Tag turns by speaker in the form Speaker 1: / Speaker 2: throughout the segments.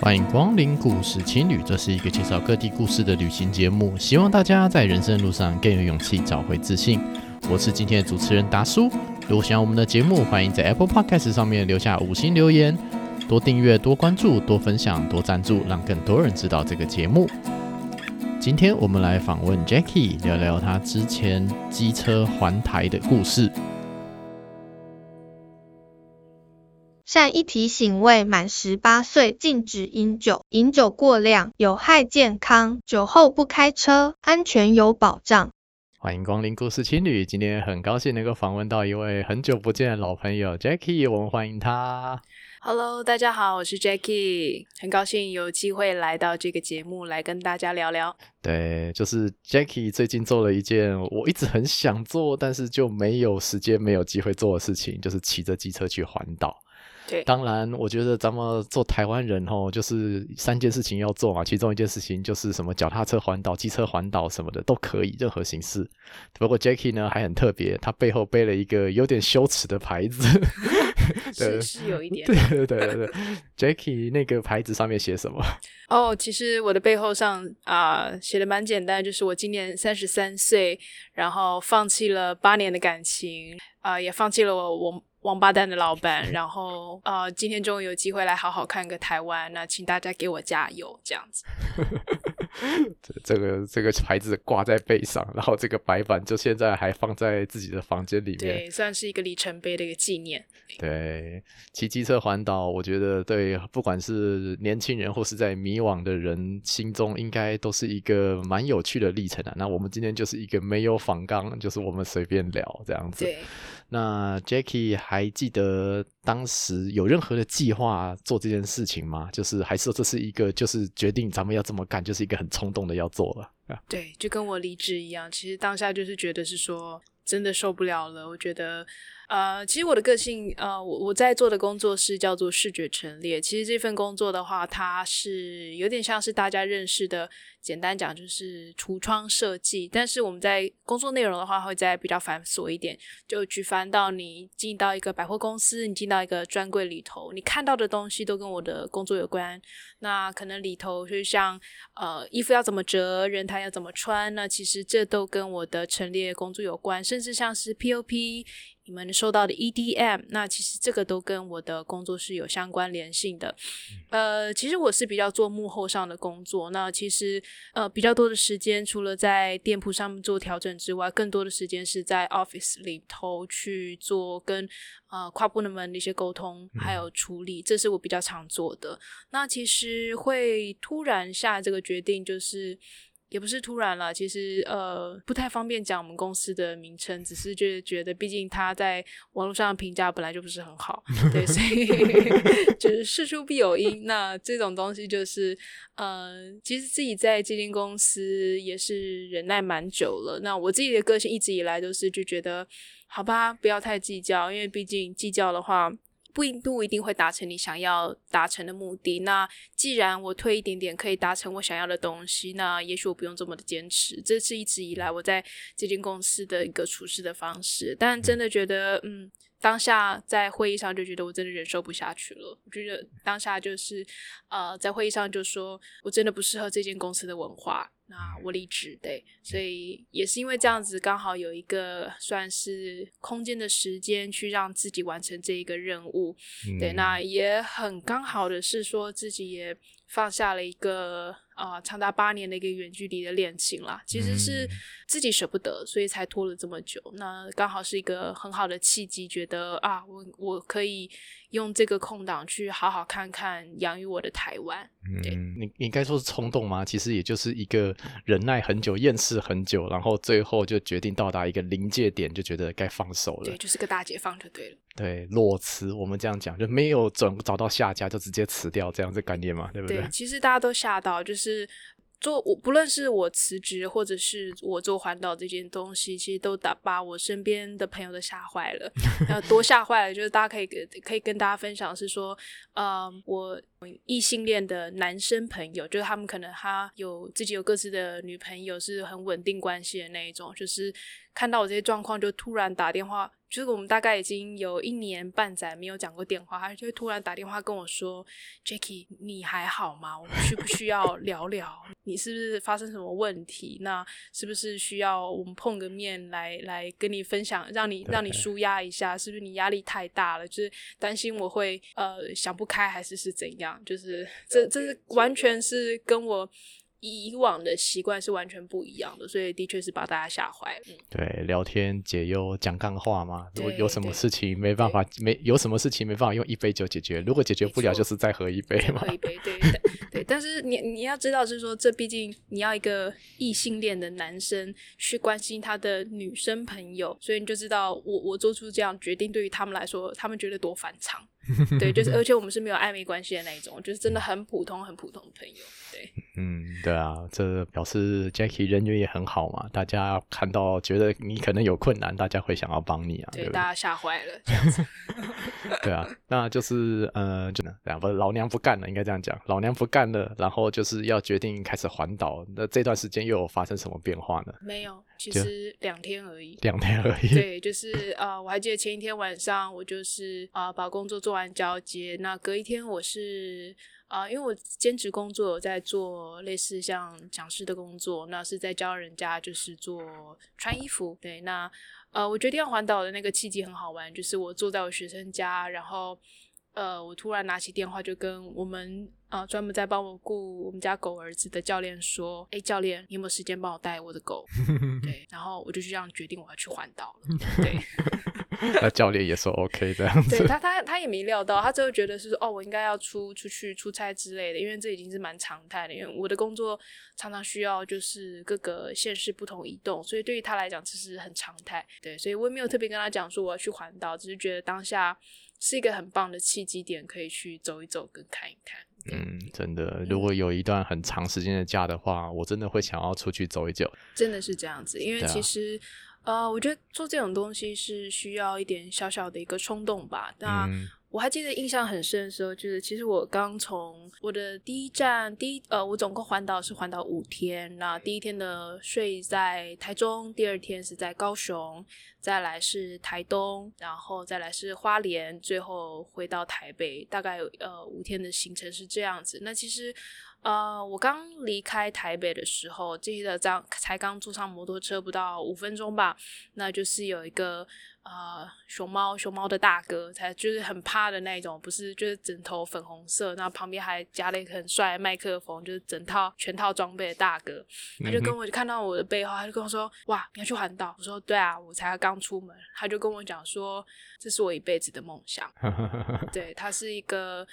Speaker 1: 欢迎光临故事青旅，这是一个介绍各地故事的旅行节目，希望大家在人生路上更有勇气，找回自信。我是今天的主持人达叔。如果喜欢我们的节目，欢迎在 Apple Podcast 上面留下五星留言，多订阅、多关注、多分享、多赞助，让更多人知道这个节目。今天我们来访问 Jackie，聊聊他之前机车环台的故事。
Speaker 2: 善一提醒：未满十八岁禁止饮酒，饮酒过量有害健康，酒后不开车，安全有保障。
Speaker 1: 欢迎光临故事青旅，今天很高兴能够访问到一位很久不见的老朋友 Jackie，我们欢迎他。
Speaker 3: Hello，大家好，我是 Jackie，很高兴有机会来到这个节目来跟大家聊聊。
Speaker 1: 对，就是 Jackie 最近做了一件我一直很想做，但是就没有时间、没有机会做的事情，就是骑着机车去环岛。
Speaker 3: 对，
Speaker 1: 当然，我觉得咱们做台湾人吼，就是三件事情要做嘛。其中一件事情就是什么脚踏车环岛、机车环岛什么的都可以，任何形式。不过 Jackie 呢还很特别，他背后背了一个有点羞耻的牌子。
Speaker 3: 是是有一点。
Speaker 1: 对对对对，Jackie 那个牌子上面写什么？
Speaker 3: 哦，其实我的背后上啊写的蛮简单，就是我今年三十三岁，然后放弃了八年的感情啊、呃，也放弃了我我。王八蛋的老板，然后呃，今天终于有机会来好好看个台湾，那请大家给我加油，这样子。
Speaker 1: 这个这个牌子挂在背上，然后这个白板就现在还放在自己的房间里面，
Speaker 3: 对，算是一个里程碑的一个纪念。
Speaker 1: 对，骑机车环岛，我觉得对，不管是年轻人或是在迷惘的人心中，应该都是一个蛮有趣的历程啊。那我们今天就是一个没有仿纲，就是我们随便聊这样子。
Speaker 3: 对。
Speaker 1: 那 Jackie 还记得当时有任何的计划做这件事情吗？就是还是说这是一个就是决定咱们要这么干，就是一个很冲动的要做了。
Speaker 3: 对，就跟我离职一样，其实当下就是觉得是说真的受不了了。我觉得，呃，其实我的个性，呃，我我在做的工作是叫做视觉陈列。其实这份工作的话，它是有点像是大家认识的。简单讲就是橱窗设计，但是我们在工作内容的话会再比较繁琐一点，就去翻到你进到一个百货公司，你进到一个专柜里头，你看到的东西都跟我的工作有关。那可能里头就像呃衣服要怎么折，人台要怎么穿，那其实这都跟我的陈列工作有关，甚至像是 POP。你们收到的 EDM，那其实这个都跟我的工作是有相关联性的。呃，其实我是比较做幕后上的工作，那其实呃比较多的时间，除了在店铺上面做调整之外，更多的时间是在 office 里头去做跟呃跨部门的一些沟通还有处理，这是我比较常做的。那其实会突然下这个决定，就是。也不是突然了，其实呃不太方便讲我们公司的名称，只是就是觉得毕竟他在网络上的评价本来就不是很好，对，所以 就是事出必有因。那这种东西就是呃，其实自己在这间公司也是忍耐蛮久了。那我自己的个性一直以来都是就觉得，好吧，不要太计较，因为毕竟计较的话。不一不一定会达成你想要达成的目的。那既然我退一点点可以达成我想要的东西，那也许我不用这么的坚持。这是一直以来我在这间公司的一个处事的方式。但真的觉得，嗯，当下在会议上就觉得我真的忍受不下去了。我觉得当下就是，呃，在会议上就说我真的不适合这间公司的文化。那我离职，对，所以也是因为这样子，刚好有一个算是空间的时间去让自己完成这一个任务，嗯、对，那也很刚好的是说自己也放下了一个啊、呃、长达八年的一个远距离的恋情啦，其实是自己舍不得，所以才拖了这么久。那刚好是一个很好的契机，觉得啊，我我可以。用这个空档去好好看看养育我的台湾。对，
Speaker 1: 嗯，你你应该说是冲动吗？其实也就是一个忍耐很久、厌世很久，然后最后就决定到达一个临界点，就觉得该放手了。
Speaker 3: 对，就是个大解放就对了。
Speaker 1: 对，裸辞，我们这样讲就没有准找到下家就直接辞掉这样子概念嘛，对不对？
Speaker 3: 对，其实大家都吓到，就是。做我不论是我辞职，或者是我做环岛这件东西，其实都打把我身边的朋友都吓坏了。呃，多吓坏了，就是大家可以可以跟大家分享是说，呃，我异性恋的男生朋友，就是他们可能他有自己有各自的女朋友，是很稳定关系的那一种，就是看到我这些状况，就突然打电话就是我们大概已经有一年半载没有讲过电话，他就会突然打电话跟我说：“Jackie，你还好吗？我们需不需要聊聊？你是不是发生什么问题？那是不是需要我们碰个面来来跟你分享，让你让你舒压一下？是不是你压力太大了？就是担心我会呃想不开，还是是怎样？就是这这是完全是跟我。”以往的习惯是完全不一样的，所以的确是把大家吓坏了。嗯，
Speaker 1: 对，聊天解忧讲干话嘛。如果有什么事情没办法，没有什么事情没办法用一杯酒解决，如果解决不了，就是再喝一杯嘛。
Speaker 3: 喝一杯，对 对对。但是你你要知道，是说这毕竟你要一个异性恋的男生去关心他的女生朋友，所以你就知道我我做出这样决定，对于他们来说，他们觉得多反常。对，就是 而且我们是没有暧昧关系的那一种，就是真的很普通、很普通的朋友。对，
Speaker 1: 嗯，对啊，这表示 Jackie 人缘也很好嘛。大家看到觉得你可能有困难，大家会想要帮你啊。
Speaker 3: 对，
Speaker 1: 对对
Speaker 3: 大家吓坏了这样子。
Speaker 1: 对啊，那就是呃，就这样，不是老娘不干了，应该这样讲，老娘不干了，然后就是要决定开始环岛。那这段时间又有发生什么变化呢？
Speaker 3: 没有，其实两天而已。
Speaker 1: 两天而已。
Speaker 3: 对，就是呃，我还记得前一天晚上，我就是啊、呃，把工作做完交接。那隔一天，我是啊、呃，因为我兼职工作有在做类似像讲师的工作，那是在教人家就是做穿衣服。对，那。呃，我决定要环岛的那个契机很好玩，就是我坐在我学生家，然后，呃，我突然拿起电话就跟我们啊、呃、专门在帮我顾我们家狗儿子的教练说：“哎，教练，你有没有时间帮我带我的狗？” 对，然后我就这样决定我要去环岛了。对。
Speaker 1: 那教练也说 OK 这样子，
Speaker 3: 对他他他也没料到，他最后觉得是说哦，我应该要出出去出差之类的，因为这已经是蛮常态的，因为我的工作常常需要就是各个县市不同移动，所以对于他来讲这是很常态。对，所以我也没有特别跟他讲说我要去环岛，只是觉得当下是一个很棒的契机点，可以去走一走跟看一看。
Speaker 1: 嗯，真的，如果有一段很长时间的假的话，我真的会想要出去走一走。
Speaker 3: 真的是这样子，因为其实。呃，我觉得做这种东西是需要一点小小的一个冲动吧。那我还记得印象很深的时候，就是其实我刚从我的第一站，第一呃，我总共环岛是环岛五天。那第一天的睡在台中，第二天是在高雄，再来是台东，然后再来是花莲，最后回到台北。大概呃五天的行程是这样子。那其实。呃，我刚离开台北的时候，记得这样才刚坐上摩托车不到五分钟吧，那就是有一个呃熊猫熊猫的大哥，才就是很怕的那种，不是就是整头粉红色，那旁边还加了一个很帅的麦克风，就是整套全套装备的大哥，他就跟我就看到我的背后，他就跟我说：“哇，你要去环岛？”我说：“对啊，我才刚出门。”他就跟我讲说：“这是我一辈子的梦想。”对，他是一个。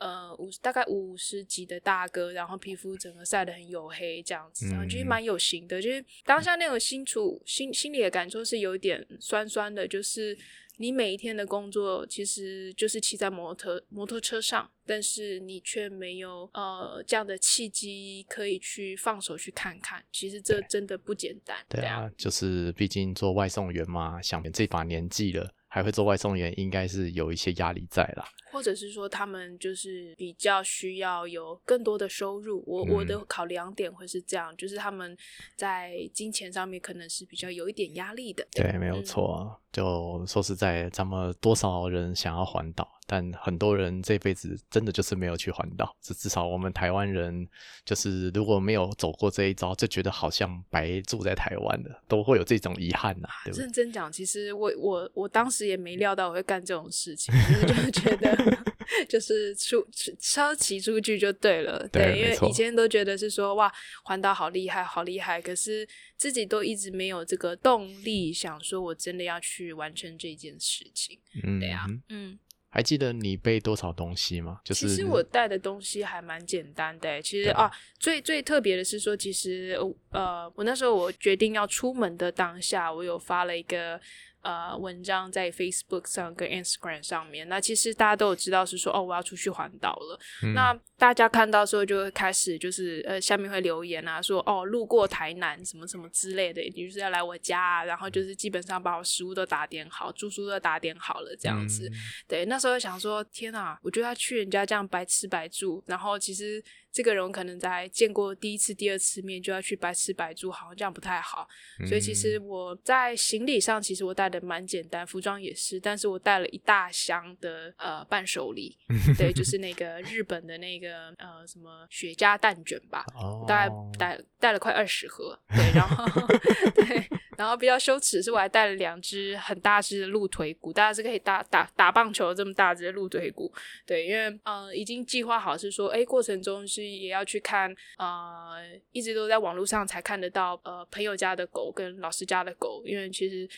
Speaker 3: 呃，五大概五十几的大哥，然后皮肤整个晒得很黝黑这样子，然后就是蛮有型的，就是当下那种心处心心里的感受是有一点酸酸的，就是你每一天的工作其实就是骑在摩托摩托车上，但是你却没有呃这样的契机可以去放手去看看，其实这真的不简单。
Speaker 1: 对，对啊，就是毕竟做外送员嘛，想这把年纪了还会做外送员，应该是有一些压力在啦。
Speaker 3: 或者是说他们就是比较需要有更多的收入，我、嗯、我的考量点会是这样，就是他们在金钱上面可能是比较有一点压力的。
Speaker 1: 对，没有错。嗯、就说实在，咱们多少人想要环岛？但很多人这辈子真的就是没有去环岛，至至少我们台湾人就是如果没有走过这一招，就觉得好像白住在台湾的，都会有这种遗憾呐、啊。对不对？
Speaker 3: 认真讲，其实我我我当时也没料到我会干这种事情，就是觉得 就是出超骑出去就对了，对，对，因为以前都觉得是说哇环岛好厉害好厉害，可是自己都一直没有这个动力，想说我真的要去完成这件事情。嗯，对啊，嗯。
Speaker 1: 还记得你背多少东西吗？就是
Speaker 3: 其实我带的东西还蛮简单的。其实啊，最最特别的是说，其实呃，我那时候我决定要出门的当下，我有发了一个。呃，文章在 Facebook 上跟 Instagram 上面，那其实大家都有知道是说，哦，我要出去环岛了。嗯、那大家看到之后就会开始就是呃，下面会留言啊，说哦，路过台南什么什么之类的，就是要来我家啊，然后就是基本上把我食物都打点好，住宿都打点好了这样子。嗯、对，那时候想说，天哪，我觉得他去人家这样白吃白住，然后其实。这个人可能在见过第一次、第二次面就要去白吃白住，好像这样不太好。嗯、所以其实我在行李上，其实我带的蛮简单，服装也是，但是我带了一大箱的呃伴手礼，对，就是那个 日本的那个呃什么雪茄蛋卷吧，
Speaker 1: 哦、
Speaker 3: 大概带带了快二十盒，对，然后 对，然后比较羞耻是我还带了两只很大只的鹿腿骨，大家是可以打打打棒球这么大只的鹿腿骨，对，因为呃已经计划好是说，哎，过程中是也要去看，呃，一直都在网络上才看得到，呃，朋友家的狗跟老师家的狗，因为其实。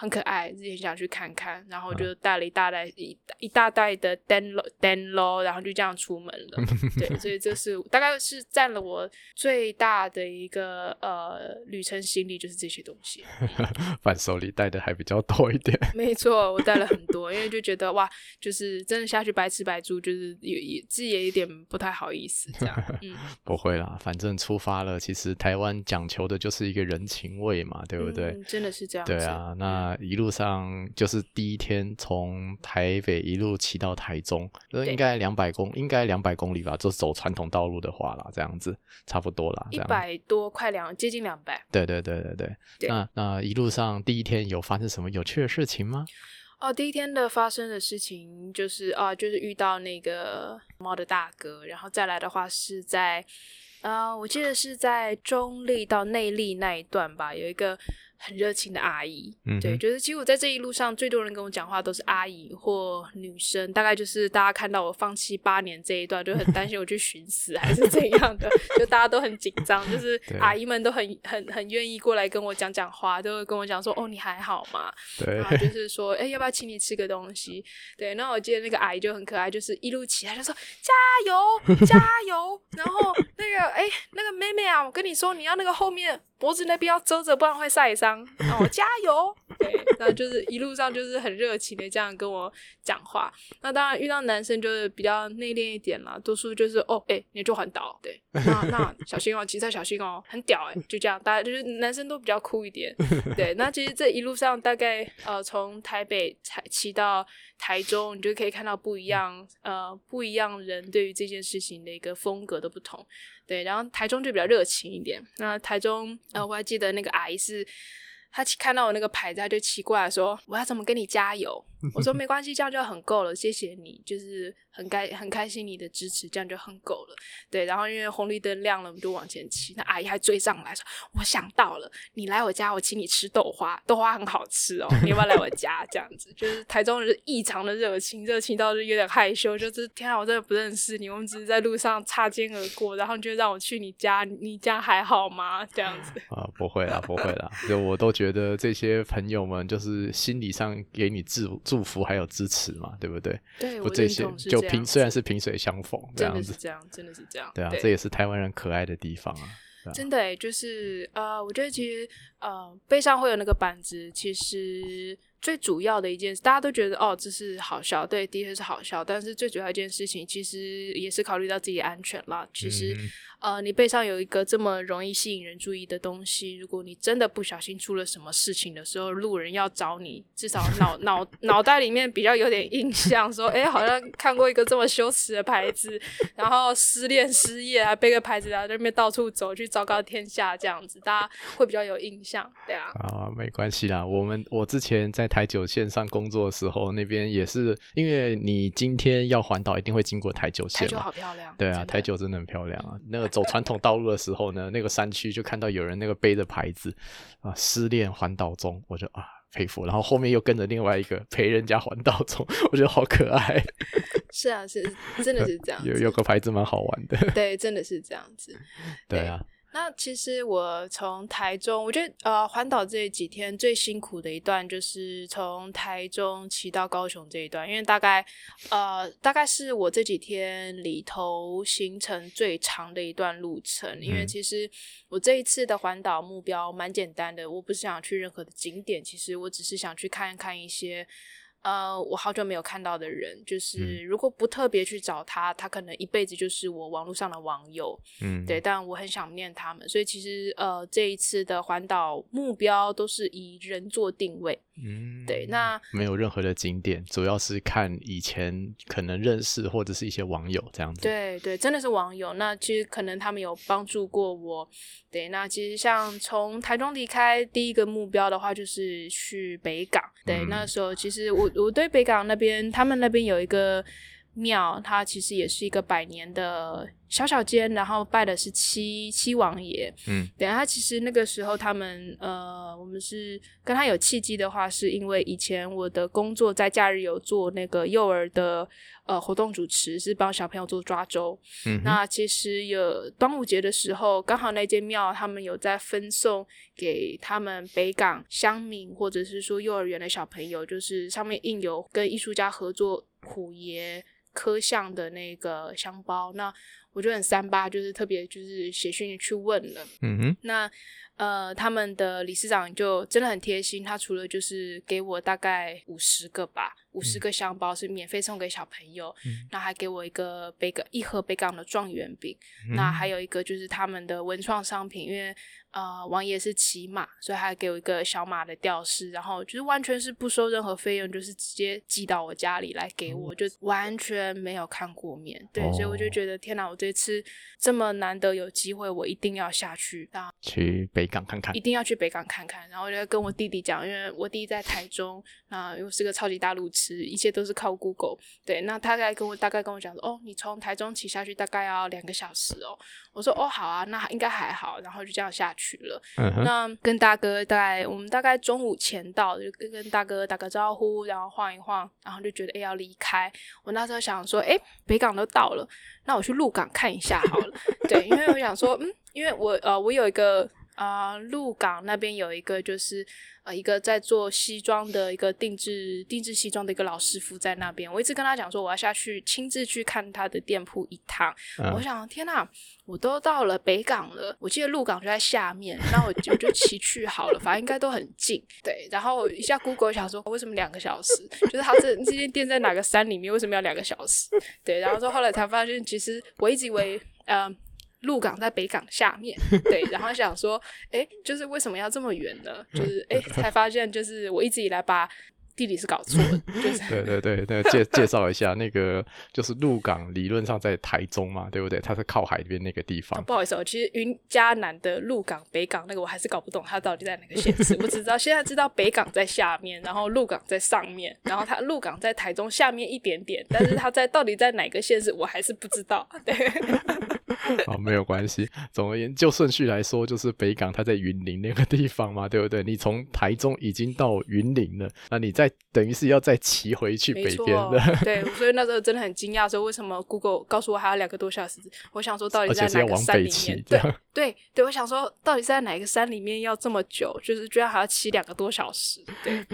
Speaker 3: 很可爱，自己想去看看，然后就带了一大袋、嗯、一一大袋的 Denlo Denlo，然后就这样出门了。对，所以这是大概是占了我最大的一个呃旅程行李，就是这些东西。
Speaker 1: 反手里带的还比较多一点。
Speaker 3: 没错，我带了很多，因为就觉得哇，就是真的下去白吃白住，就是也也自己也有点不太好意思这样。嗯，
Speaker 1: 不会啦，反正出发了，其实台湾讲求的就是一个人情味嘛，对不对？
Speaker 3: 嗯、真的是这样。
Speaker 1: 对啊，那。一路上就是第一天从台北一路骑到台中，应该两百公，应该两百公里吧，就走传统道路的话啦，这样子差不多啦，
Speaker 3: 一百多，快两，接近两百。
Speaker 1: 对对对对对。对那那一路上第一天有发生什么有趣的事情吗？
Speaker 3: 哦，第一天的发生的事情就是啊，就是遇到那个猫的大哥，然后再来的话是在啊，我记得是在中立到内力那一段吧，有一个。很热情的阿姨，嗯、对，就是其实我在这一路上最多人跟我讲话都是阿姨或女生，大概就是大家看到我放弃八年这一段，就很担心我去寻死还是怎样的，就大家都很紧张，就 是阿姨们都很很很愿意过来跟我讲讲话，都会跟我讲说哦，你还好吗？
Speaker 1: 对，
Speaker 3: 然后就是说哎要不要请你吃个东西？对，那我记得那个阿姨就很可爱，就是一路起来就说加油加油，然后那个哎那个妹妹啊，我跟你说你要那个后面。脖子那边要遮着，不然会晒伤。哦，加油！对，那就是一路上就是很热情的这样跟我讲话。那当然遇到男生就是比较内敛一点啦，多数就是哦，哎、欸，你就环岛，对，那那小心哦，骑车小心哦，很屌哎，就这样，大家就是男生都比较酷一点。对，那其实这一路上大概呃从台北才骑到台中，你就可以看到不一样呃不一样人对于这件事情的一个风格的不同。对，然后台中就比较热情一点。那台中，呃，我还记得那个阿姨是。他看到我那个牌子，他就奇怪说：“我要怎么跟你加油？”我说：“没关系，这样就很够了，谢谢你，就是很开很开心你的支持，这样就很够了。”对，然后因为红绿灯亮了，我们就往前骑。那阿姨还追上来说：“我想到了，你来我家，我请你吃豆花，豆花很好吃哦，你要不要来我家？”这样子，就是台中人异常的热情，热情到就有点害羞，就是天啊，我真的不认识你，我们只是在路上擦肩而过，然后就让我去你家，你家还好吗？这样子
Speaker 1: 啊，不会啦，不会啦，就我都。觉得这些朋友们就是心理上给你祝祝福还有支持嘛，对不对？
Speaker 3: 对，
Speaker 1: 不这些就萍虽然是萍水相逢这样子，
Speaker 3: 真的是这样，真的是这样。
Speaker 1: 对啊，对这也是台湾人可爱的地方啊。啊
Speaker 3: 真的欸，就是呃，我觉得其实呃，背上会有那个板子，其实。最主要的一件事，大家都觉得哦，这是好笑，对，的确是好笑。但是最主要一件事情，其实也是考虑到自己安全啦。其实，嗯、呃，你背上有一个这么容易吸引人注意的东西，如果你真的不小心出了什么事情的时候，路人要找你，至少脑脑脑袋里面比较有点印象，说，哎，好像看过一个这么羞耻的牌子，然后失恋失业啊背个牌子，在那边到处走去昭告天下这样子，大家会比较有印象，对啊。
Speaker 1: 啊，没关系啦，我们我之前在。台九线上工作的时候，那边也是，因为你今天要环岛，一定会经过台九线嘛。
Speaker 3: 台九好漂亮。
Speaker 1: 对啊，台九真的很漂亮啊。那个走传统道路的时候呢，那个山区就看到有人那个背着牌子啊，失恋环岛中，我就啊佩服。然后后面又跟着另外一个陪人家环岛中，我觉得好可爱。
Speaker 3: 是啊，是，真的是这样。
Speaker 1: 有有个牌子蛮好玩的。
Speaker 3: 对，真的是这样子。
Speaker 1: 对啊。
Speaker 3: 那其实我从台中，我觉得呃环岛这几天最辛苦的一段就是从台中骑到高雄这一段，因为大概呃大概是我这几天里头行程最长的一段路程。嗯、因为其实我这一次的环岛目标蛮简单的，我不是想去任何的景点，其实我只是想去看一看一些呃，我好久没有看到的人，就是如果不特别去找他，他可能一辈子就是我网络上的网友。嗯，对，但我很想念他们，所以其实呃，这一次的环岛目标都是以人做定位。嗯，对，那
Speaker 1: 没有任何的景点，主要是看以前可能认识或者是一些网友这样子。
Speaker 3: 对对，真的是网友。那其实可能他们有帮助过我。对，那其实像从台中离开，第一个目标的话就是去北港。对，嗯、那时候其实我。我对北港那边，他们那边有一个庙，它其实也是一个百年的小小间，然后拜的是七七王爷。嗯，对，他其实那个时候他们呃，我们是跟他有契机的话，是因为以前我的工作在假日有做那个幼儿的呃活动主持，是帮小朋友做抓周。嗯，那其实有端午节的时候，刚好那间庙他们有在分送给他们北港乡民或者是说幼儿园的小朋友，就是上面印有跟艺术家合作虎爷刻像的那个箱包。那我就很三八，就是特别就是写信去问了。嗯哼，那呃，他们的理事长就真的很贴心，他除了就是给我大概五十个吧。五十个香包是免费送给小朋友，嗯、那还给我一个北港一盒北港的状元饼，嗯、那还有一个就是他们的文创商品，因为呃王爷是骑马，所以还给我一个小马的吊饰，然后就是完全是不收任何费用，就是直接寄到我家里来给我，嗯、就完全没有看过面，对，哦、所以我就觉得天哪，我这次这么难得有机会，我一定要下去，然后
Speaker 1: 去北港看看，
Speaker 3: 一定要去北港看看，然后我就跟我弟弟讲，因为我弟在台中，啊，又是个超级大路。一切都是靠 Google，对，那他在跟我大概跟我讲说，哦，你从台中骑下去大概要两个小时哦。我说，哦，好啊，那应该还好，然后就这样下去了。嗯、那跟大哥大概我们大概中午前到，就跟大哥打个招呼，然后晃一晃，然后就觉得哎要离开。我那时候想说，哎，北港都到了，那我去鹿港看一下好了。对，因为我想说，嗯，因为我呃我有一个啊、呃、鹿港那边有一个就是。呃，一个在做西装的一个定制定制西装的一个老师傅在那边，我一直跟他讲说我要下去亲自去看他的店铺一趟。嗯、我想，天哪，我都到了北港了，我记得鹿港就在下面，那我就就骑去好了，反正应该都很近。对，然后一下 Google 想说为什么两个小时？就是他这这间店在哪个山里面？为什么要两个小时？对，然后说后来才发现，其实我一直以为，呃。鹿港在北港下面，对，然后想说，哎，就是为什么要这么远呢？就是，哎，才发现，就是我一直以来把地理是搞错了。就是，
Speaker 1: 对对对对，介介绍一下，那个就是鹿港，理论上在台中嘛，对不对？它是靠海边那个地方。
Speaker 3: 不好意思哦，其实云嘉南的鹿港、北港那个我还是搞不懂，它到底在哪个县市。我只知道现在知道北港在下面，然后鹿港在上面，然后它鹿港在台中下面一点点，但是它在到底在哪个县市，我还是不知道。对。
Speaker 1: 好，没有关系。总而言之，就顺序来说，就是北港它在云林那个地方嘛，对不对？你从台中已经到云林了，那你再等于是要再骑回去北边的。
Speaker 3: 对，所以那时候真的很惊讶，说为什么 Google 告诉我还要两个多小时？我想说到底在哪个山里面？对对对，我想说到底是在哪个山里面要这么久？就是居然还要骑两个多小时？对。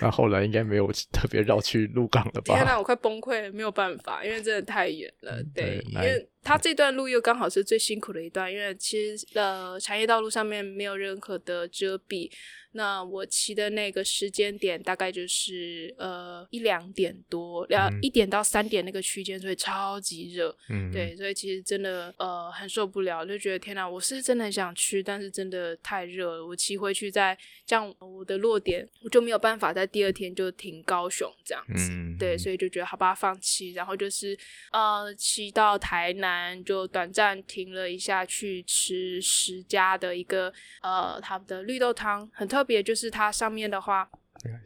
Speaker 1: 那后来应该没有特别绕去鹿港了吧？
Speaker 3: 天哪，我快崩溃了，没有办法，因为真的太远了。对，对因为他这段路又刚好是最辛苦的一段，因为其实呃，产业道路上面没有任何的遮蔽。那我骑的那个时间点大概就是呃一两点多，两一点到三点那个区间，所以超级热。嗯，对，所以其实真的呃很受不了，就觉得天哪，我是真的很想去，但是真的太热了。我骑回去再这样，我的落点我就没有办法在第二天就停高雄这样子。嗯，对，所以就觉得好吧，放弃。然后就是呃骑到台南，就短暂停了一下，去吃十家的一个呃他们的绿豆汤，很特别。别就是它上面的话，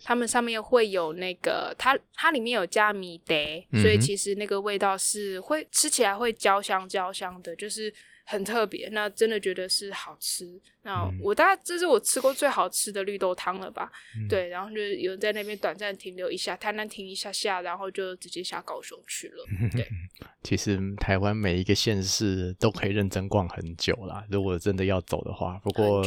Speaker 3: 他们上面会有那个，它它里面有加米德，所以其实那个味道是会吃起来会焦香焦香的，就是。很特别，那真的觉得是好吃。那我大概这是我吃过最好吃的绿豆汤了吧？嗯、对，然后就有在那边短暂停留一下，台南停一下下，然后就直接下高雄去了。对，
Speaker 1: 其实台湾每一个县市都可以认真逛很久啦。如果真的要走的话，不过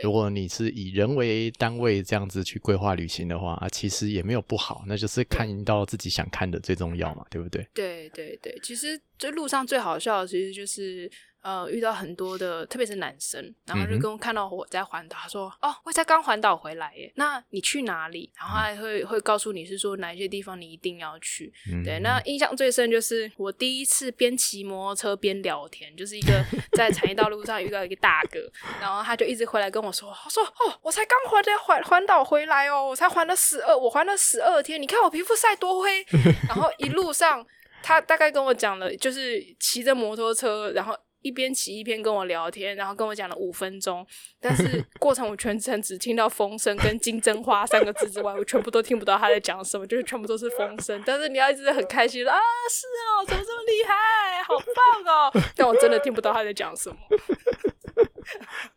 Speaker 1: 如果你是以人为单位这样子去规划旅行的话啊，其实也没有不好，那就是看到自己想看的最重要嘛，对不对？
Speaker 3: 对对对，其实这路上最好笑的其实就是。呃遇到很多的，特别是男生，然后就跟我看到我在环岛，他说：“哦，我才刚环岛回来耶，那你去哪里？”然后还会会告诉你是说哪一些地方你一定要去。对，那印象最深就是我第一次边骑摩托车边聊天，就是一个在产业道路上遇到一个大哥，然后他就一直回来跟我说：“他说哦，我才刚环的环环岛回来哦，我才环了十二，我环了十二天，你看我皮肤晒多黑。”然后一路上。他大概跟我讲了，就是骑着摩托车，然后一边骑一边跟我聊天，然后跟我讲了五分钟。但是过程我全程只听到风声跟金针花三个字之外，我全部都听不到他在讲什么，就是全部都是风声。但是你要一直很开心啊，是哦，怎么这么厉害，好棒哦！但我真的听不到他在讲什么。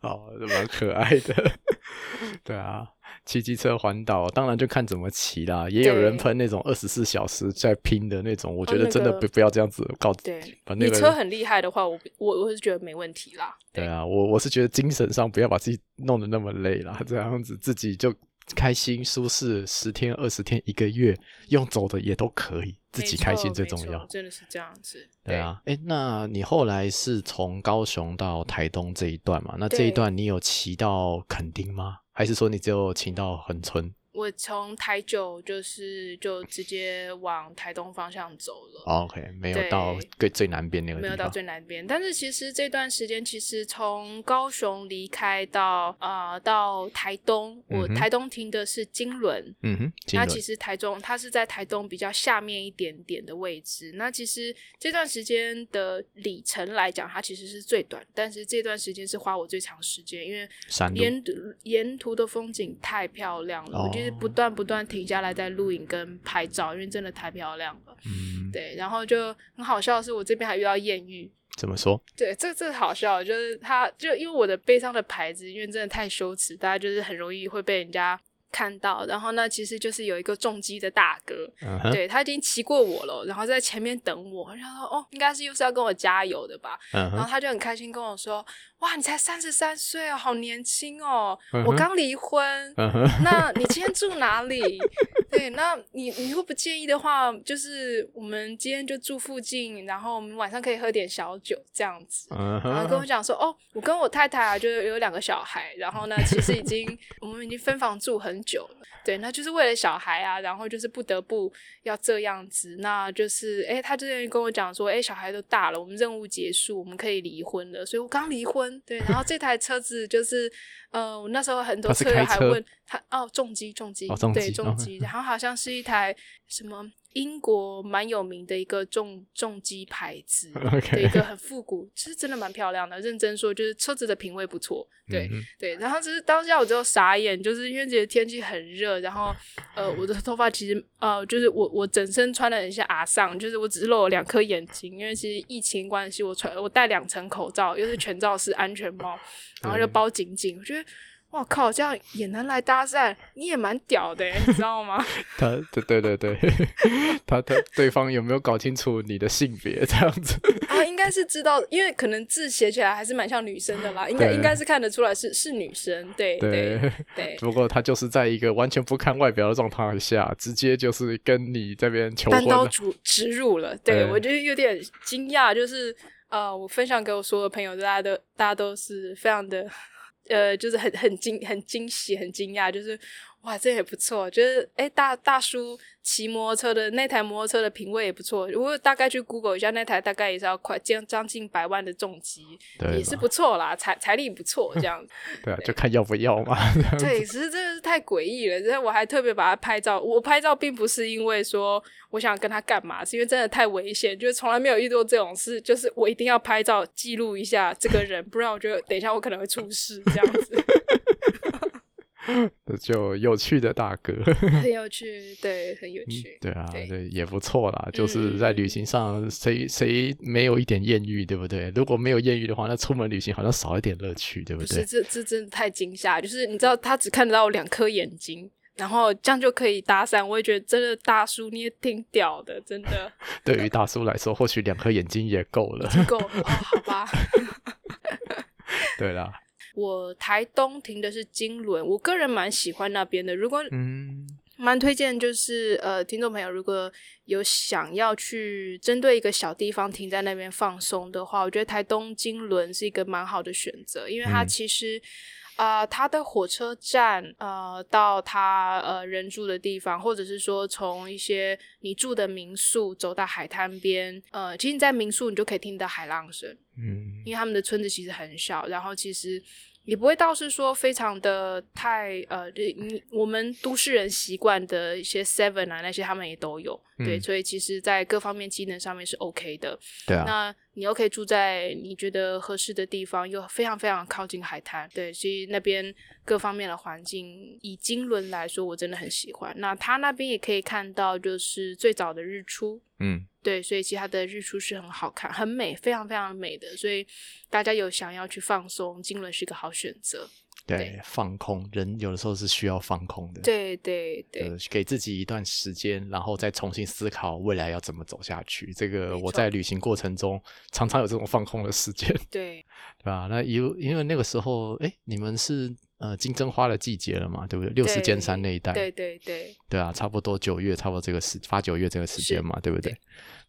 Speaker 1: 哦，蛮可爱的，对啊。骑机车环岛，当然就看怎么骑啦。也有人喷那种二十四小时在拼的那种，我觉得真的不不要这样子搞。对，把那个
Speaker 3: 你车很厉害的话，我我我是觉得没问题啦。
Speaker 1: 对，对啊，我我是觉得精神上不要把自己弄得那么累啦，这样子自己就开心舒适，十天、二十天、一个月用走的也都可以，自己开心最重要。
Speaker 3: 真的是这样子。
Speaker 1: 对啊，哎，那你后来是从高雄到台东这一段嘛？那这一段你有骑到垦丁吗？还是说你只有请到很纯？
Speaker 3: 我从台九就是就直接往台东方向走了。
Speaker 1: Oh, OK，没有到最最南边那个。
Speaker 3: 没有到最南边，但是其实这段时间，其实从高雄离开到啊、呃、到台东，我台东停的是金轮。嗯哼，那其实台中它是在台东比较下面一点点的位置。那其实这段时间的里程来讲，它其实是最短，但是这段时间是花我最长时间，因为沿沿途的风景太漂亮了，我觉得。不断不断停下来在录影跟拍照，因为真的太漂亮了。嗯，对，然后就很好笑的是，我这边还遇到艳遇。
Speaker 1: 怎么说？
Speaker 3: 对，这这好笑，就是他就因为我的背上的牌子，因为真的太羞耻，大家就是很容易会被人家。看到，然后呢，其实就是有一个重机的大哥，uh huh. 对，他已经骑过我了，然后在前面等我，然后说哦，应该是又是要跟我加油的吧，uh huh. 然后他就很开心跟我说，哇，你才三十三岁哦，好年轻哦，uh huh. 我刚离婚，uh huh. 那你 今天住哪里？对，那你你如果不介意的话，就是我们今天就住附近，然后我们晚上可以喝点小酒这样子，uh huh. 然后跟我讲说，哦，我跟我太太啊，就有两个小孩，然后呢，其实已经 我们已经分房住很。很久了，对，那就是为了小孩啊，然后就是不得不要这样子，那就是，哎，他之前跟我讲说，哎，小孩都大了，我们任务结束，我们可以离婚了，所以我刚离婚，对，然后这台车子就是，呃，我那时候很多车友还问他，哦，重机，重机，哦、重机对，重机，然后好像是一台什么。英国蛮有名的一个重重机牌子 对，一个很复古，其实真的蛮漂亮的。认真说，就是车子的品味不错，对、mm hmm. 对。然后就是当下我只有傻眼，就是因为觉得天气很热，然后呃，我的头发其实呃，就是我我整身穿的很像阿桑，就是我只是露了两颗眼睛，因为其实疫情关系，我穿我戴两层口罩，又是全罩式安全帽，然后就包紧紧，我觉得。哇靠！这样也能来搭讪，你也蛮屌的，你知道吗？
Speaker 1: 他，对对对对，他他对方有没有搞清楚你的性别这样子？
Speaker 3: 啊，应该是知道，因为可能字写起来还是蛮像女生的啦，应该应该是看得出来是是女生，对对 对。
Speaker 1: 不过他就是在一个完全不看外表的状态下，直接就是跟你这边求婚，单刀
Speaker 3: 直入了。对，对我觉得有点惊讶，就是呃，我分享给我所有的朋友，大家都大家都是非常的。呃，就是很很惊很惊喜很惊讶，就是哇，这也不错，就是哎，大大叔骑摩托车的那台摩托车的品味也不错。如果大概去 Google 一下，那台大概也是要快将将近百万的重机，吧也是不错啦，财财力不错这样子。
Speaker 1: 对啊，就看要不要嘛。
Speaker 3: 对，其实真的是太诡异了，然后我还特别把它拍照。我拍照并不是因为说。我想跟他干嘛？是因为真的太危险，就是从来没有遇到这种事，就是我一定要拍照记录一下这个人，不然我觉得等一下我可能会出事这样子。
Speaker 1: 就有趣的大哥，
Speaker 3: 很有趣，对，很有趣，
Speaker 1: 嗯、对啊，对，对，也不错啦。就是在旅行上，谁谁、嗯、没有一点艳遇，对不对？如果没有艳遇的话，那出门旅行好像少一点乐趣，对不对？不是，
Speaker 3: 这这真的太惊吓，就是你知道，他只看得到我两颗眼睛。然后这样就可以搭讪，我也觉得真的大叔你也挺屌的，真的。
Speaker 1: 对于大叔来说，或许两颗眼睛也够了。
Speaker 3: 够了，哦，好吧。
Speaker 1: 对啦，
Speaker 3: 我台东停的是金轮，我个人蛮喜欢那边的。如果嗯。蛮推荐，就是呃，听众朋友如果有想要去针对一个小地方停在那边放松的话，我觉得台东金轮是一个蛮好的选择，因为它其实。嗯啊、呃，它的火车站，呃，到他呃人住的地方，或者是说从一些你住的民宿走到海滩边，呃，其实你在民宿你就可以听到海浪声，嗯，因为他们的村子其实很小，然后其实。也不会倒是说非常的太呃，你我们都市人习惯的一些 seven 啊那些他们也都有，嗯、对，所以其实在各方面机能上面是 OK 的。对啊，那你又可以住在你觉得合适的地方，又非常非常靠近海滩，对，所以那边各方面的环境，以金轮来说，我真的很喜欢。那他那边也可以看到就是最早的日出，嗯。对，所以其实它的日出是很好看，很美，非常非常美的。所以大家有想要去放松，金仑是一个好选择。对，
Speaker 1: 对，放空，人有的时候是需要放空的。
Speaker 3: 对对对，
Speaker 1: 给自己一段时间，然后再重新思考未来要怎么走下去。这个我在旅行过程中常常有这种放空的时间。对，对吧？那因因为那个时候，哎，你们是呃金针花的季节了嘛？对不对？六十尖山那一带。对对对。对啊，差不多九月，差不多这个时八九月这个时间嘛，对不对？对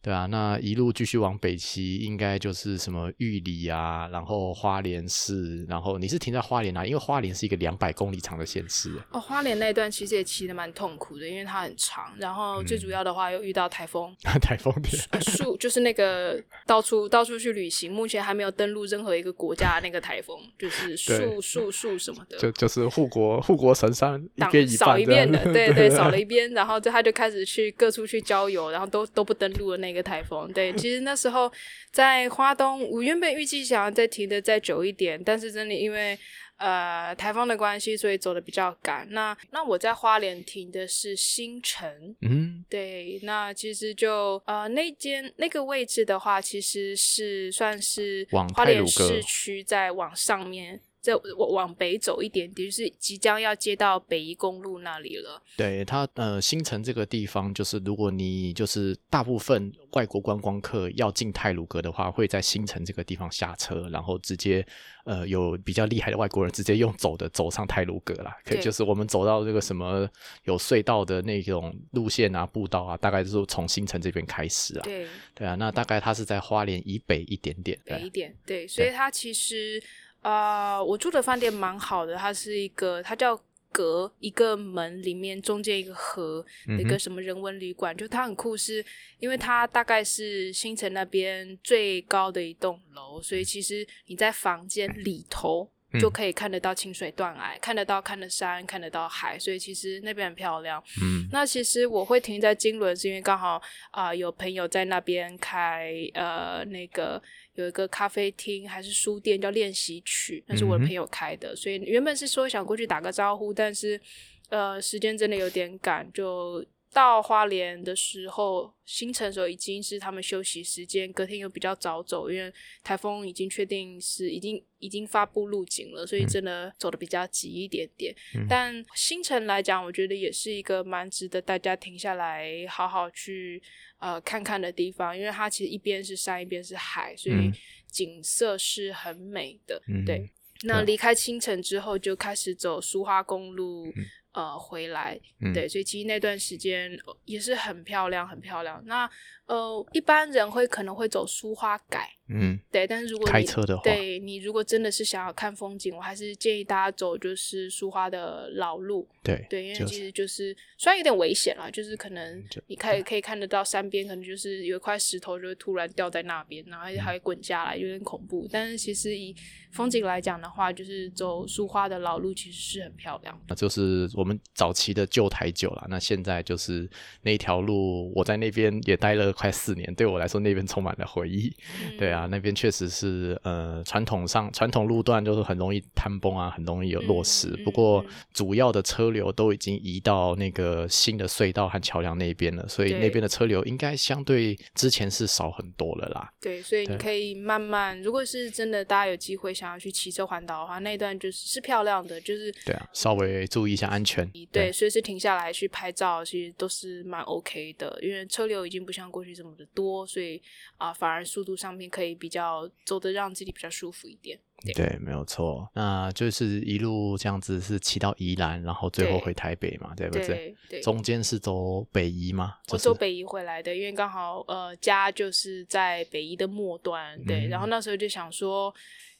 Speaker 1: 对啊，那一路继续往北骑，应该就是什么玉里啊，然后花莲市，然后你是停在花莲啊？因为花莲是一个两百公里长的县市。
Speaker 3: 哦，花莲那一段其实也骑的蛮痛苦的，因为它很长，然后最主要的话又遇到台风。
Speaker 1: 台风天。
Speaker 3: 树就是那个到处到处去旅行，目前还没有登陆任何一个国家的那个台风，就是树树树什么的。
Speaker 1: 就就是护国护国神山一边一
Speaker 3: 少一边的，对对，扫了一边，然后就他就开始去各处去郊游，然后都都不登陆的那。一个台风，对，其实那时候在花东，我原本预计想要再停的再久一点，但是真的因为呃台风的关系，所以走的比较赶。那那我在花莲停的是新城，嗯，对，那其实就呃那间那个位置的话，其实是算是花莲市区再往上面。再往往北走一点点，就是即将要接到北宜公路那里了。
Speaker 1: 对，它呃，新城这个地方，就是如果你就是大部分外国观光客要进泰鲁阁的话，会在新城这个地方下车，然后直接呃有比较厉害的外国人直接用走的走上泰鲁阁啦。可以就是我们走到这个什么有隧道的那种路线啊、步道啊，大概就是从新城这边开始啊。对对啊，那大概它是在花莲以北一点点，
Speaker 3: 北一点。对，所以它其实。啊、呃，我住的饭店蛮好的，它是一个，它叫隔，一个门里面中间一个河，一个什么人文旅馆，嗯、就它很酷是，是因为它大概是新城那边最高的一栋楼，所以其实你在房间里头就可以看得到清水断崖，嗯、看得到看得山，看得到海，所以其实那边很漂亮。嗯，那其实我会停在金轮，是因为刚好啊、呃、有朋友在那边开呃那个。有一个咖啡厅还是书店叫练习曲，那是我的朋友开的，嗯、所以原本是说想过去打个招呼，但是呃时间真的有点赶，就到花莲的时候，新城的时候已经是他们休息时间，隔天又比较早走，因为台风已经确定是已经已经发布路径了，所以真的走得比较急一点点。嗯、但新城来讲，我觉得也是一个蛮值得大家停下来好好去。呃，看看的地方，因为它其实一边是山，一边是海，所以景色是很美的。嗯、对，那离开清城之后，就开始走苏花公路。嗯呃，回来，嗯、对，所以其实那段时间也是很漂亮，很漂亮。那呃，一般人会可能会走苏花改，嗯，对。但是如果你开车的话，对你如果真的是想要看风景，我还是建议大家走就是苏花的老路，对对，因为其实就是虽然有点危险啦，就是可能你可以可以看得到山边，可能就是有一块石头就会突然掉在那边，然后还会滚下来，有点恐怖。但是其实以风景来讲的话，就是走苏花的老路其实是很漂亮。
Speaker 1: 那就是我们早期的旧台九了，那现在就是那条路，我在那边也待了快四年，对我来说那边充满了回忆。嗯、对啊，那边确实是呃传统上传统路段就是很容易坍崩啊，很容易有落石。嗯、不过主要的车流都已经移到那个新的隧道和桥梁那边了，所以那边的车流应该相对之前是少很多了啦。
Speaker 3: 对，所以你可以慢慢，如果是真的大家有机会想要去骑车环岛的话，那一段就是是漂亮的，就是
Speaker 1: 对啊，稍微注意一下安全。
Speaker 3: 对，随时停下来去拍照，其实都是蛮 OK 的，因为车流已经不像过去这么的多，所以啊、呃，反而速度上面可以以比较走得让自己比较舒服一点。对，
Speaker 1: 对，没有错。那就是一路这样子是骑到宜兰，然后最后回台北嘛，对，对不对？对，对，中间是走北宜吗？
Speaker 3: 我走北宜回来的，因为刚好呃家就是在北宜的末端，对。嗯、然后那时候就想说。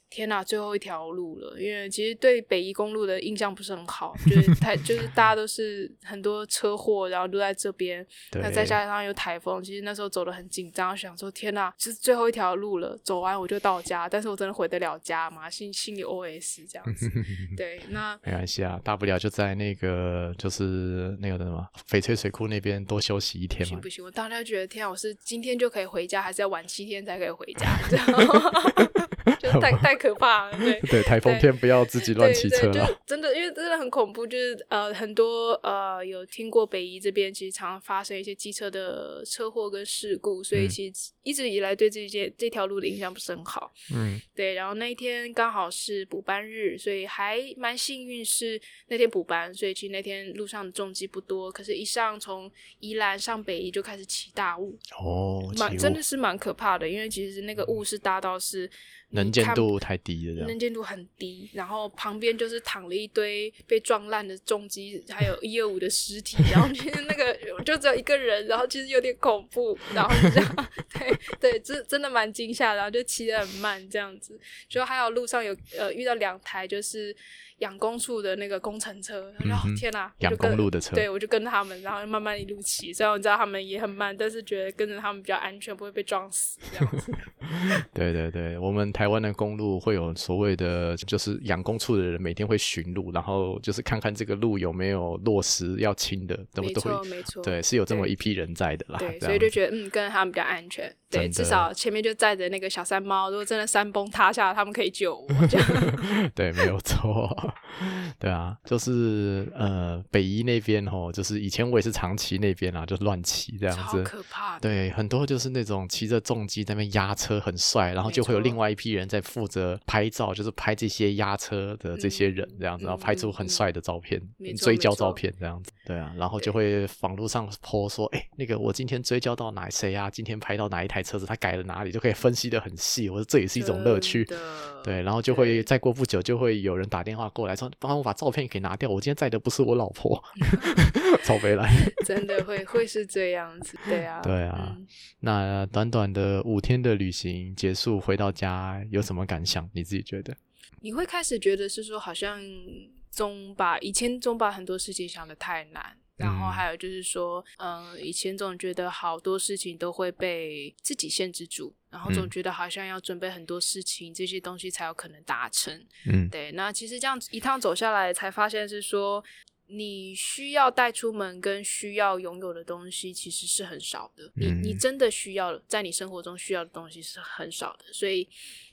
Speaker 3: 天呐，最后一条路了，因为其实对北宜公路的印象不是很好，就是太就是大家都是很多车祸，然后都在这边，那再加上有台风，其实那时候走的很紧张，想说天呐，就是最后一条路了，走完我就到家，但是我真的回得了家吗？心心里 OS 这样子，对，那
Speaker 1: 没关系啊，大不了就在那个就是那个什么翡翠水库那边多休息一天嘛。
Speaker 3: 不行不行，我当时觉得天啊，我是今天就可以回家，还是要晚七天才可以回家？这样 就太太可怕了，对
Speaker 1: 对，台风天不要自己乱骑车了，
Speaker 3: 就真的，因为真的很恐怖，就是呃，很多呃，有听过北宜这边其实常常发生一些机车的车祸跟事故，所以其实一直以来对这些这条路的印象不是很好，嗯，对。然后那一天刚好是补班日，所以还蛮幸运是那天补班，所以其实那天路上的重机不多，可是一上从宜兰上北宜就开始起大雾，
Speaker 1: 哦，
Speaker 3: 蛮真的是蛮可怕的，因为其实那个雾是大到是。
Speaker 1: 能见度太低了，
Speaker 3: 能见度很低，然后旁边就是躺了一堆被撞烂的重机，还有一二五的尸体，然后其实那个 就只有一个人，然后其实有点恐怖，然后就这样，对对，真真的蛮惊吓，然后就骑得很慢这样子，就还有路上有呃遇到两台就是。养工处的那个工程车，然后天哪，
Speaker 1: 养公路的车，
Speaker 3: 对，我就跟他们，然后慢慢一路骑。虽然我知道他们也很慢，但是觉得跟着他们比较安全，不会被撞死这样子。
Speaker 1: 对对对，我们台湾的公路会有所谓的，就是养工处的人每天会巡路，然后就是看看这个路有没有落石要清的，都都会，
Speaker 3: 没错，
Speaker 1: 对，是有这么一批人在的啦。
Speaker 3: 对，所以就觉得嗯，跟着他们比较安全。对，至少前面就载着那个小山猫，如果真的山崩塌下，他们可以救我。这样
Speaker 1: 对，没有错。对啊，就是呃，北宜那边吼，就是以前我也是长期那边啊，就乱骑这样子，
Speaker 3: 可怕。
Speaker 1: 对，很多就是那种骑着重机在那边压车，很帅，然后就会有另外一批人在负责拍照，就是拍这些压车的这些人这样子，嗯、然后拍出很帅的照片，嗯、追焦照片这样子。对啊，然后就会网络上 po 说，哎，那个我今天追焦到哪谁啊？今天拍到哪一台车子，他改了哪里，就可以分析的很细。我说这也是一种乐趣。对，然后就会再过不久，就会有人打电话过来说，帮我把照片给拿掉。我今天载的不是我老婆，找回来。
Speaker 3: 真的会会是这样子，对啊，
Speaker 1: 对啊。嗯、那短短的五天的旅行结束，回到家有什么感想？你自己觉得？
Speaker 3: 你会开始觉得是说，好像。总把以前总把很多事情想得太难，然后还有就是说，嗯、呃，以前总觉得好多事情都会被自己限制住，然后总觉得好像要准备很多事情，嗯、这些东西才有可能达成。嗯，对。那其实这样一趟走下来，才发现是说，你需要带出门跟需要拥有的东西其实是很少的。你你真的需要在你生活中需要的东西是很少的，所以。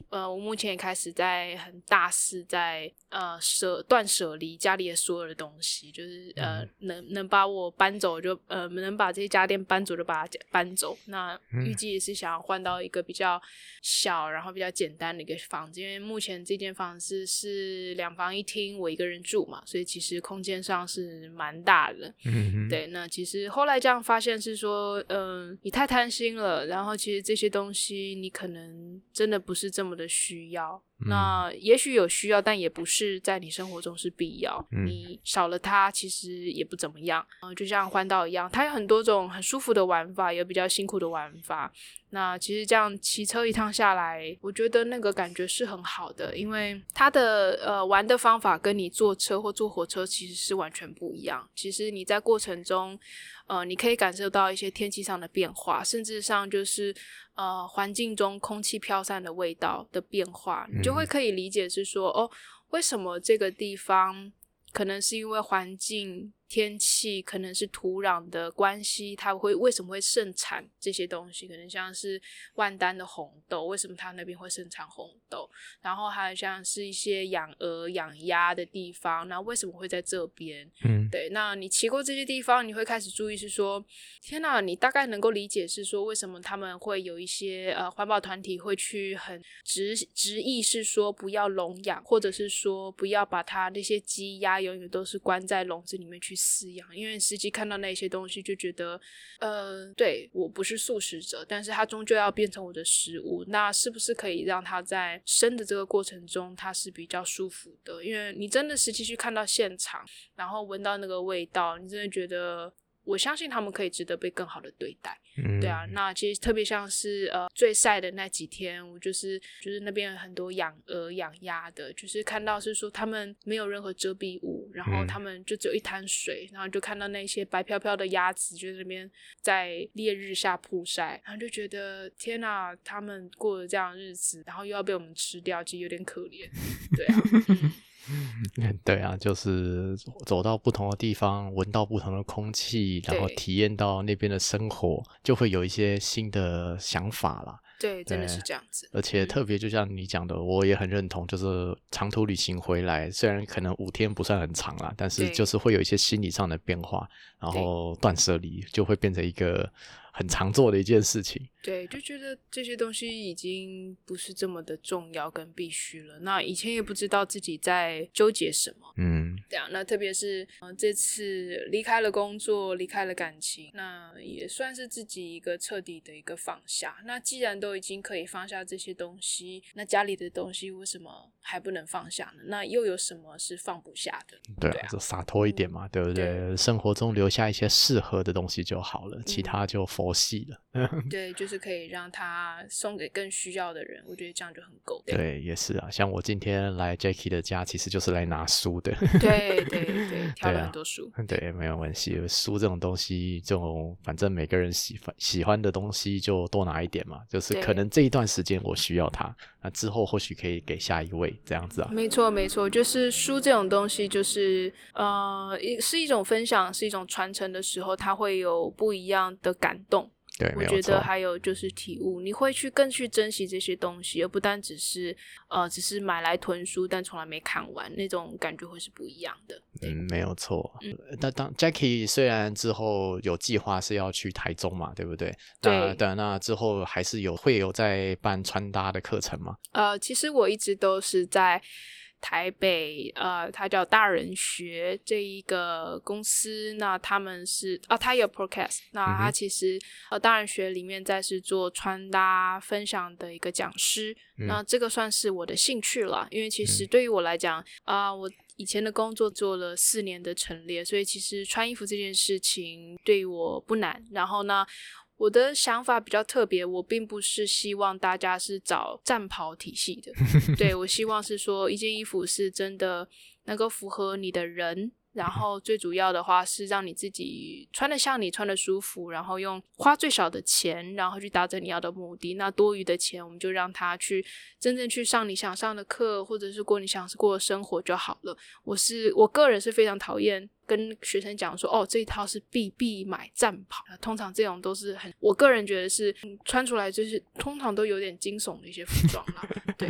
Speaker 3: 呃，我目前也开始在很大肆在呃舍断舍离家里的所有的东西，就是呃能能把我搬走就呃能把这些家电搬走就把它搬走。那预计也是想要换到一个比较小，然后比较简单的一个房子，因为目前这间房子是两房一厅，我一个人住嘛，所以其实空间上是蛮大的。嗯，对。那其实后来这样发现是说，嗯、呃，你太贪心了，然后其实这些东西你可能真的不是这么。的需要，那也许有需要，但也不是在你生活中是必要。嗯、你少了它，其实也不怎么样。嗯、呃，就像环道一样，它有很多种很舒服的玩法，也有比较辛苦的玩法。那其实这样骑车一趟下来，我觉得那个感觉是很好的，因为它的呃玩的方法跟你坐车或坐火车其实是完全不一样。其实你在过程中，呃，你可以感受到一些天气上的变化，甚至上就是。呃，环境中空气飘散的味道的变化，你就会可以理解是说，嗯、哦，为什么这个地方可能是因为环境。天气可能是土壤的关系，它会为什么会盛产这些东西？可能像是万丹的红豆，为什么它那边会盛产红豆？然后还有像是一些养鹅、养鸭的地方，那为什么会在这边？嗯，对。那你骑过这些地方，你会开始注意是说，天哪，你大概能够理解是说，为什么他们会有一些呃环保团体会去很执执意是说不要笼养，或者是说不要把它那些鸡鸭永远都是关在笼子里面去。饲养，因为实际看到那些东西就觉得，呃，对，我不是素食者，但是它终究要变成我的食物，那是不是可以让它在生的这个过程中，它是比较舒服的？因为你真的实际去看到现场，然后闻到那个味道，你真的觉得。我相信他们可以值得被更好的对待，嗯、对啊。那其实特别像是呃最晒的那几天，我就是就是那边很多养鹅养鸭的，就是看到是说他们没有任何遮蔽物，然后他们就只有一滩水，然后就看到那些白飘飘的鸭子就在那边在烈日下曝晒，然后就觉得天哪，他们过了这样的日子，然后又要被我们吃掉，其实有点可怜，对啊。嗯
Speaker 1: 对啊，就是走到不同的地方，闻到不同的空气，然后体验到那边的生活，就会有一些新的想法啦。
Speaker 3: 对，真的是这样子。
Speaker 1: 而且特别就像你讲的，嗯，我也很认同，就是长途旅行回来，虽然可能五天不算很长啦，但是就是会有一些心理上的变化，然后断舍离就会变成一个很常做的一件事情。
Speaker 3: 对，就觉得这些东西已经不是这么的重要跟必须了。那以前也不知道自己在纠结什么，
Speaker 1: 嗯，
Speaker 3: 对啊。那特别是嗯、呃，这次离开了工作，离开了感情，那也算是自己一个彻底的一个放下。那既然都已经可以放下这些东西，那家里的东西为什么还不能放下呢？那又有什么是放不下的？
Speaker 1: 对啊，就洒脱一点嘛，对不对？对，生活中留下一些适合的东西就好了，其他就佛系了。
Speaker 3: 嗯、对，就是。可以让他送给更需要的人，我觉得这样就很够。对，
Speaker 1: 对，也是啊。像我今天来 Jackie 的家，其实就是来拿书的。
Speaker 3: 对对对，挑了很多
Speaker 1: 书。对，没有关系。书这种东西，这种反正每个人喜欢喜欢的东西，就多拿一点嘛。就是可能这一段时间我需要它，那之后或许可以给下一位这样子啊。
Speaker 3: 没错没错，就是书这种东西，就是呃，是一种分享，是一种传承的时候，它会有不一样的感动。
Speaker 1: 对，
Speaker 3: 我觉得还有就是体悟，你会去更去珍惜这些东西，而不单只是呃，只是买来囤书，但从来没看完，那种感觉会是不一样的。
Speaker 1: 嗯，没有错。嗯，那当 Jackie 虽然之后有计划是要去台中嘛，对不对？
Speaker 3: 对。
Speaker 1: 对，那之后还是有会有在办穿搭的课程吗？
Speaker 3: 呃，其实我一直都是在。台北，呃，他叫大人学这一个公司，那他们是啊，他有 podcast，那他其实、嗯、呃，大人学里面在是做穿搭分享的一个讲师、嗯，那这个算是我的兴趣了，因为其实对于我来讲，啊、我以前的工作做了四年的陈列，所以其实穿衣服这件事情对我不难，然后呢。我的想法比较特别，我并不是希望大家是找战袍体系的，对，我希望是说一件衣服是真的能够符合你的人。然后最主要的话是让你自己穿得像你，穿得舒服，然后用花最少的钱，然后去达成你要的目的。那多余的钱，我们就让他去真正去上你想上的课，或者是过你想过的生活就好了。我是我个人是非常讨厌跟学生讲说，哦，这一套是必必买战袍。通常这种都是很，我个人觉得是穿出来就是通常都有点惊悚的一些服装啦，对。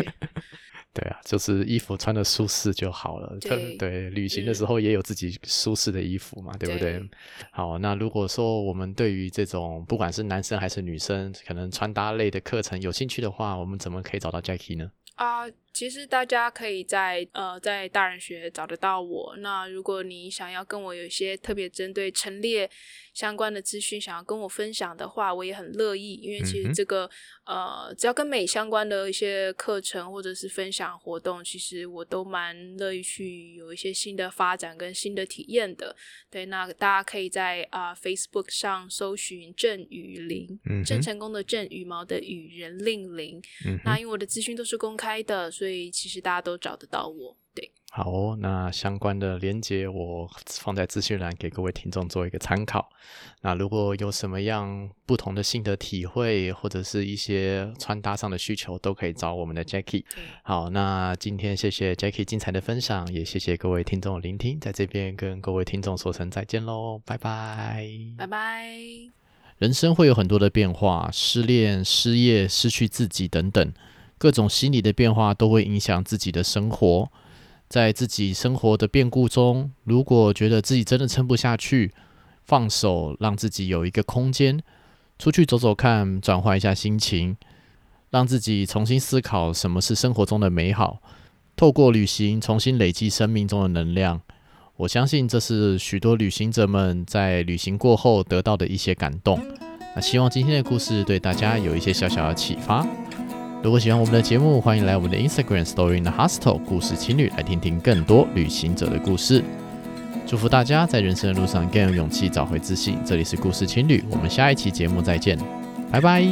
Speaker 1: 对啊，就是衣服穿的舒适就好了。对，对，旅行的时候也有自己舒适的衣服嘛，对，对不对？好，那如果说我们对于这种不管是男生还是女生，可能穿搭类的课程有兴趣的话，我们怎么可以找到 Jackie 呢？
Speaker 3: 啊、uh,，其实大家可以在呃在大人学找得到我。那如果你想要跟我有一些特别针对陈列相关的资讯，想要跟我分享的话，我也很乐意。因为其实这个、嗯、呃，只要跟美相关的一些课程或者是分享活动，其实我都蛮乐意去有一些新的发展跟新的体验的。对，那大家可以在啊、呃、Facebook 上搜寻郑雨林，郑、嗯、成功的郑，羽毛的羽，人令伶。那因为我的资讯都是公开。开的，所以其实大家都找得到我。对，
Speaker 1: 好哦，那相关的连接我放在资讯栏，给各位听众做一个参考。那如果有什么样不同的心得体会，或者是一些穿搭上的需求，都可以找我们的 Jackie。好，那今天谢谢 Jackie 精彩的分享，也谢谢各位听众的聆听，在这边跟各位听众说声再见喽，拜拜，
Speaker 3: 拜拜。
Speaker 1: 人生会有很多的变化，失恋、失业、失去自己等等。各种心理的变化都会影响自己的生活，在自己生活的变故中，如果觉得自己真的撑不下去，放手，让自己有一个空间，出去走走看，转换一下心情，让自己重新思考什么是生活中的美好，透过旅行重新累积生命中的能量。我相信这是许多旅行者们在旅行过后得到的一些感动。那希望今天的故事对大家有一些小小的启发。如果喜欢我们的节目，欢迎来我们的 Instagram Story in the Hostel 故事情侣来听听更多旅行者的故事。祝福大家在人生的路上更有勇气，找回自信。这里是故事情侣，我们下一期节目再见，拜拜。